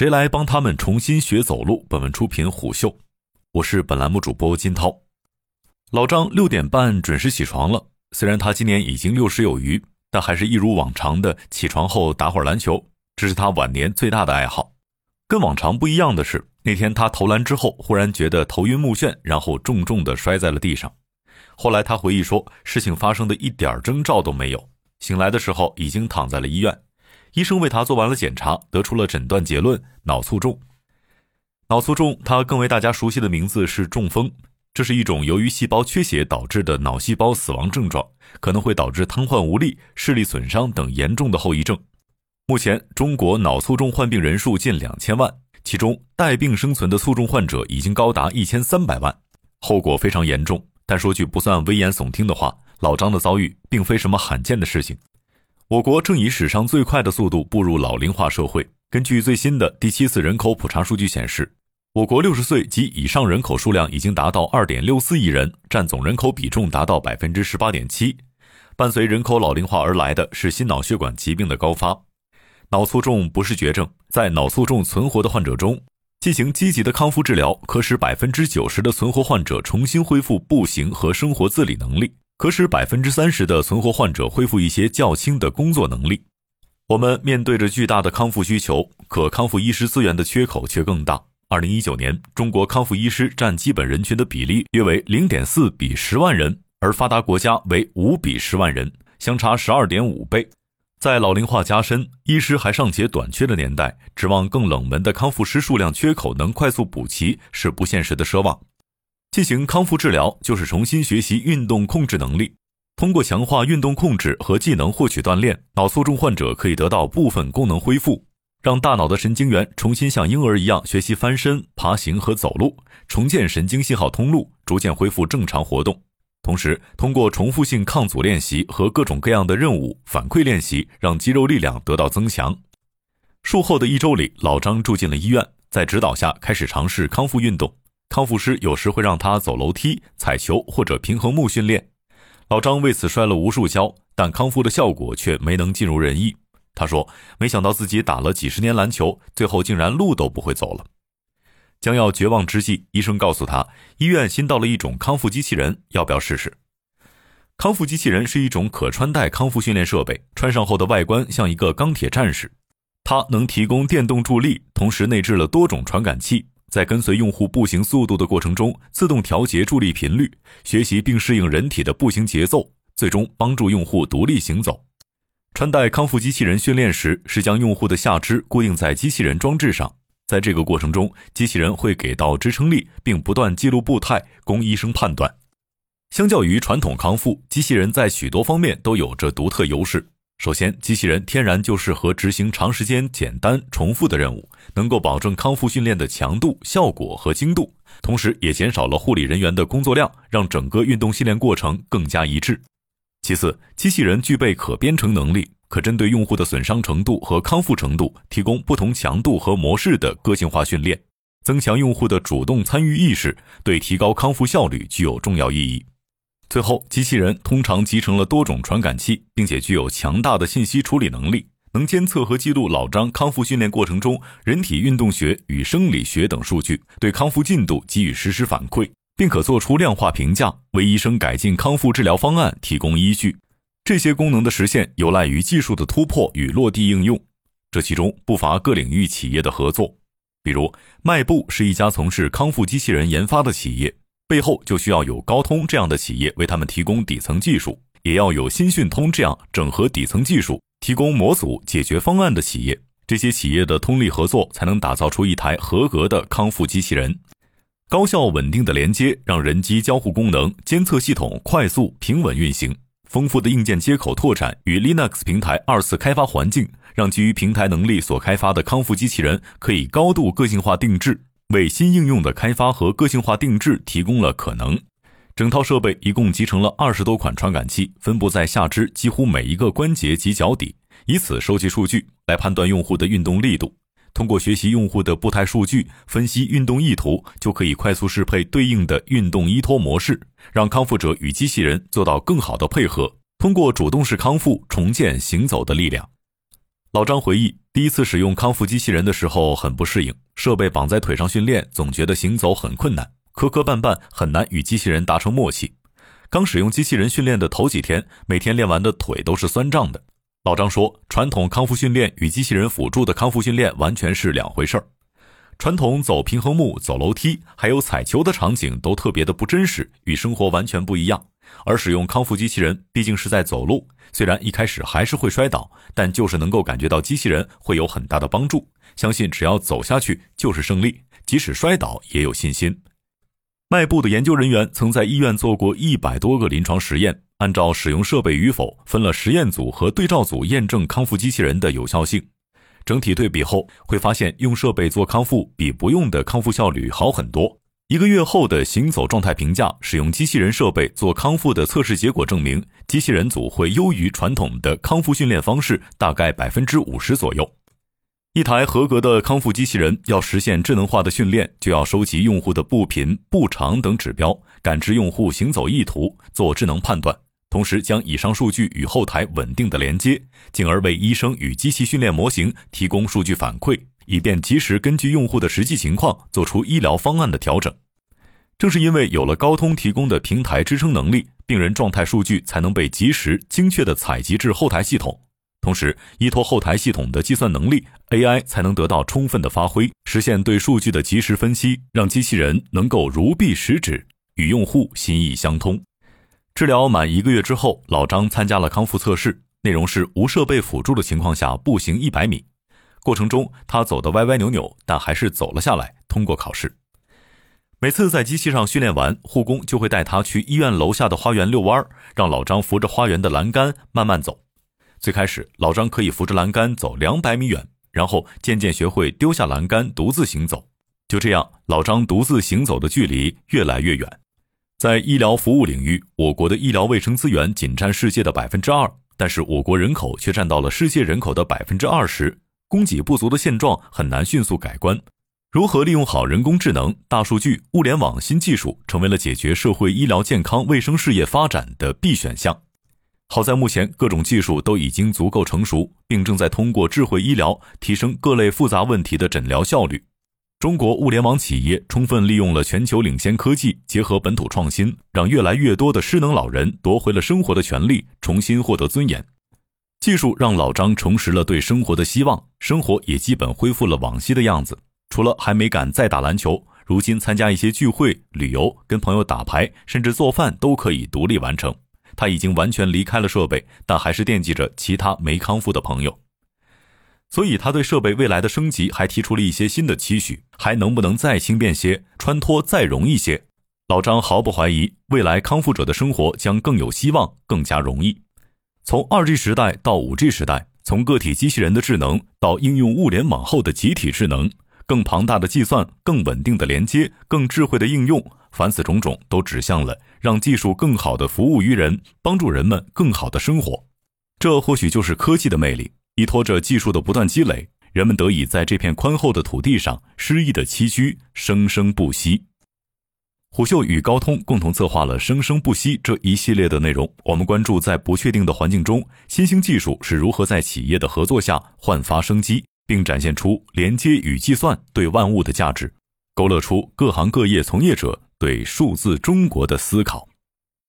谁来帮他们重新学走路？本文出品虎嗅，我是本栏目主播金涛。老张六点半准时起床了，虽然他今年已经六十有余，但还是一如往常的起床后打会儿篮球，这是他晚年最大的爱好。跟往常不一样的是，那天他投篮之后，忽然觉得头晕目眩，然后重重的摔在了地上。后来他回忆说，事情发生的一点征兆都没有，醒来的时候已经躺在了医院。医生为他做完了检查，得出了诊断结论：脑卒中。脑卒中，它更为大家熟悉的名字是中风。这是一种由于细胞缺血导致的脑细胞死亡症状，可能会导致瘫痪无力、视力损伤等严重的后遗症。目前，中国脑卒中患病人数近两千万，其中带病生存的卒中患者已经高达一千三百万，后果非常严重。但说句不算危言耸听的话，老张的遭遇并非什么罕见的事情。我国正以史上最快的速度步入老龄化社会。根据最新的第七次人口普查数据显示，我国六十岁及以上人口数量已经达到二点六四亿人，占总人口比重达到百分之十八点七。伴随人口老龄化而来的是心脑血管疾病的高发。脑卒中不是绝症，在脑卒中存活的患者中，进行积极的康复治疗，可使百分之九十的存活患者重新恢复步行和生活自理能力。可使百分之三十的存活患者恢复一些较轻的工作能力。我们面对着巨大的康复需求，可康复医师资源的缺口却更大。二零一九年，中国康复医师占基本人群的比例约为零点四比十万人，而发达国家为五比十万人，相差十二点五倍。在老龄化加深、医师还尚且短缺的年代，指望更冷门的康复师数量缺口能快速补齐，是不现实的奢望。进行康复治疗，就是重新学习运动控制能力。通过强化运动控制和技能获取锻炼，脑卒中患者可以得到部分功能恢复，让大脑的神经元重新像婴儿一样学习翻身、爬行和走路，重建神经信号通路，逐渐恢复正常活动。同时，通过重复性抗阻练习和各种各样的任务反馈练习，让肌肉力量得到增强。术后的一周里，老张住进了医院，在指导下开始尝试康复运动。康复师有时会让他走楼梯、踩球或者平衡木训练，老张为此摔了无数跤，但康复的效果却没能尽如人意。他说：“没想到自己打了几十年篮球，最后竟然路都不会走了。”将要绝望之际，医生告诉他，医院新到了一种康复机器人，要不要试试？康复机器人是一种可穿戴康复训练设备，穿上后的外观像一个钢铁战士，它能提供电动助力，同时内置了多种传感器。在跟随用户步行速度的过程中，自动调节助力频率，学习并适应人体的步行节奏，最终帮助用户独立行走。穿戴康复机器人训练时，是将用户的下肢固定在机器人装置上，在这个过程中，机器人会给到支撑力，并不断记录步态，供医生判断。相较于传统康复，机器人在许多方面都有着独特优势。首先，机器人天然就适合执行长时间、简单、重复的任务，能够保证康复训练的强度、效果和精度，同时也减少了护理人员的工作量，让整个运动训练过程更加一致。其次，机器人具备可编程能力，可针对用户的损伤程度和康复程度，提供不同强度和模式的个性化训练，增强用户的主动参与意识，对提高康复效率具有重要意义。最后，机器人通常集成了多种传感器，并且具有强大的信息处理能力，能监测和记录老张康复训练过程中人体运动学与生理学等数据，对康复进度给予实时反馈，并可做出量化评价，为医生改进康复治疗方案提供依据。这些功能的实现有赖于技术的突破与落地应用，这其中不乏各领域企业的合作，比如迈步是一家从事康复机器人研发的企业。背后就需要有高通这样的企业为他们提供底层技术，也要有新讯通这样整合底层技术、提供模组解决方案的企业。这些企业的通力合作，才能打造出一台合格的康复机器人。高效稳定的连接，让人机交互功能监测系统快速平稳运行。丰富的硬件接口拓展与 Linux 平台二次开发环境，让基于平台能力所开发的康复机器人可以高度个性化定制。为新应用的开发和个性化定制提供了可能。整套设备一共集成了二十多款传感器，分布在下肢几乎每一个关节及脚底，以此收集数据来判断用户的运动力度。通过学习用户的步态数据，分析运动意图，就可以快速适配对应的运动依托模式，让康复者与机器人做到更好的配合，通过主动式康复重建行走的力量。老张回忆，第一次使用康复机器人的时候很不适应，设备绑在腿上训练，总觉得行走很困难，磕磕绊绊，很难与机器人达成默契。刚使用机器人训练的头几天，每天练完的腿都是酸胀的。老张说，传统康复训练与机器人辅助的康复训练完全是两回事儿。传统走平衡木、走楼梯，还有踩球的场景都特别的不真实，与生活完全不一样。而使用康复机器人，毕竟是在走路，虽然一开始还是会摔倒，但就是能够感觉到机器人会有很大的帮助。相信只要走下去就是胜利，即使摔倒也有信心。迈步的研究人员曾在医院做过一百多个临床实验，按照使用设备与否，分了实验组和对照组验证康复机器人的有效性。整体对比后，会发现用设备做康复比不用的康复效率好很多。一个月后的行走状态评价，使用机器人设备做康复的测试结果证明，机器人组会优于传统的康复训练方式大概百分之五十左右。一台合格的康复机器人要实现智能化的训练，就要收集用户的步频、步长等指标，感知用户行走意图，做智能判断，同时将以上数据与后台稳定的连接，进而为医生与机器训练模型提供数据反馈。以便及时根据用户的实际情况做出医疗方案的调整。正是因为有了高通提供的平台支撑能力，病人状态数据才能被及时、精确地采集至后台系统。同时，依托后台系统的计算能力，AI 才能得到充分的发挥，实现对数据的及时分析，让机器人能够如臂使指，与用户心意相通。治疗满一个月之后，老张参加了康复测试，内容是无设备辅助的情况下步行一百米。过程中，他走得歪歪扭扭，但还是走了下来，通过考试。每次在机器上训练完，护工就会带他去医院楼下的花园遛弯儿，让老张扶着花园的栏杆慢慢走。最开始，老张可以扶着栏杆走两百米远，然后渐渐学会丢下栏杆，独自行走。就这样，老张独自行走的距离越来越远。在医疗服务领域，我国的医疗卫生资源仅占世界的百分之二，但是我国人口却占到了世界人口的百分之二十。供给不足的现状很难迅速改观，如何利用好人工智能、大数据、物联网新技术，成为了解决社会医疗健康卫生事业发展的必选项。好在目前各种技术都已经足够成熟，并正在通过智慧医疗提升各类复杂问题的诊疗效率。中国物联网企业充分利用了全球领先科技，结合本土创新，让越来越多的失能老人夺回了生活的权利，重新获得尊严。技术让老张重拾了对生活的希望，生活也基本恢复了往昔的样子。除了还没敢再打篮球，如今参加一些聚会、旅游、跟朋友打牌，甚至做饭都可以独立完成。他已经完全离开了设备，但还是惦记着其他没康复的朋友。所以他对设备未来的升级还提出了一些新的期许：还能不能再轻便些，穿脱再容易些？老张毫不怀疑，未来康复者的生活将更有希望，更加容易。从二 G 时代到五 G 时代，从个体机器人的智能到应用物联网后的集体智能，更庞大的计算、更稳定的连接、更智慧的应用，凡此种种都指向了让技术更好的服务于人，帮助人们更好的生活。这或许就是科技的魅力。依托着技术的不断积累，人们得以在这片宽厚的土地上诗意的栖居，生生不息。虎嗅与高通共同策划了“生生不息”这一系列的内容。我们关注在不确定的环境中，新兴技术是如何在企业的合作下焕发生机，并展现出连接与计算对万物的价值，勾勒出各行各业从业者对数字中国的思考。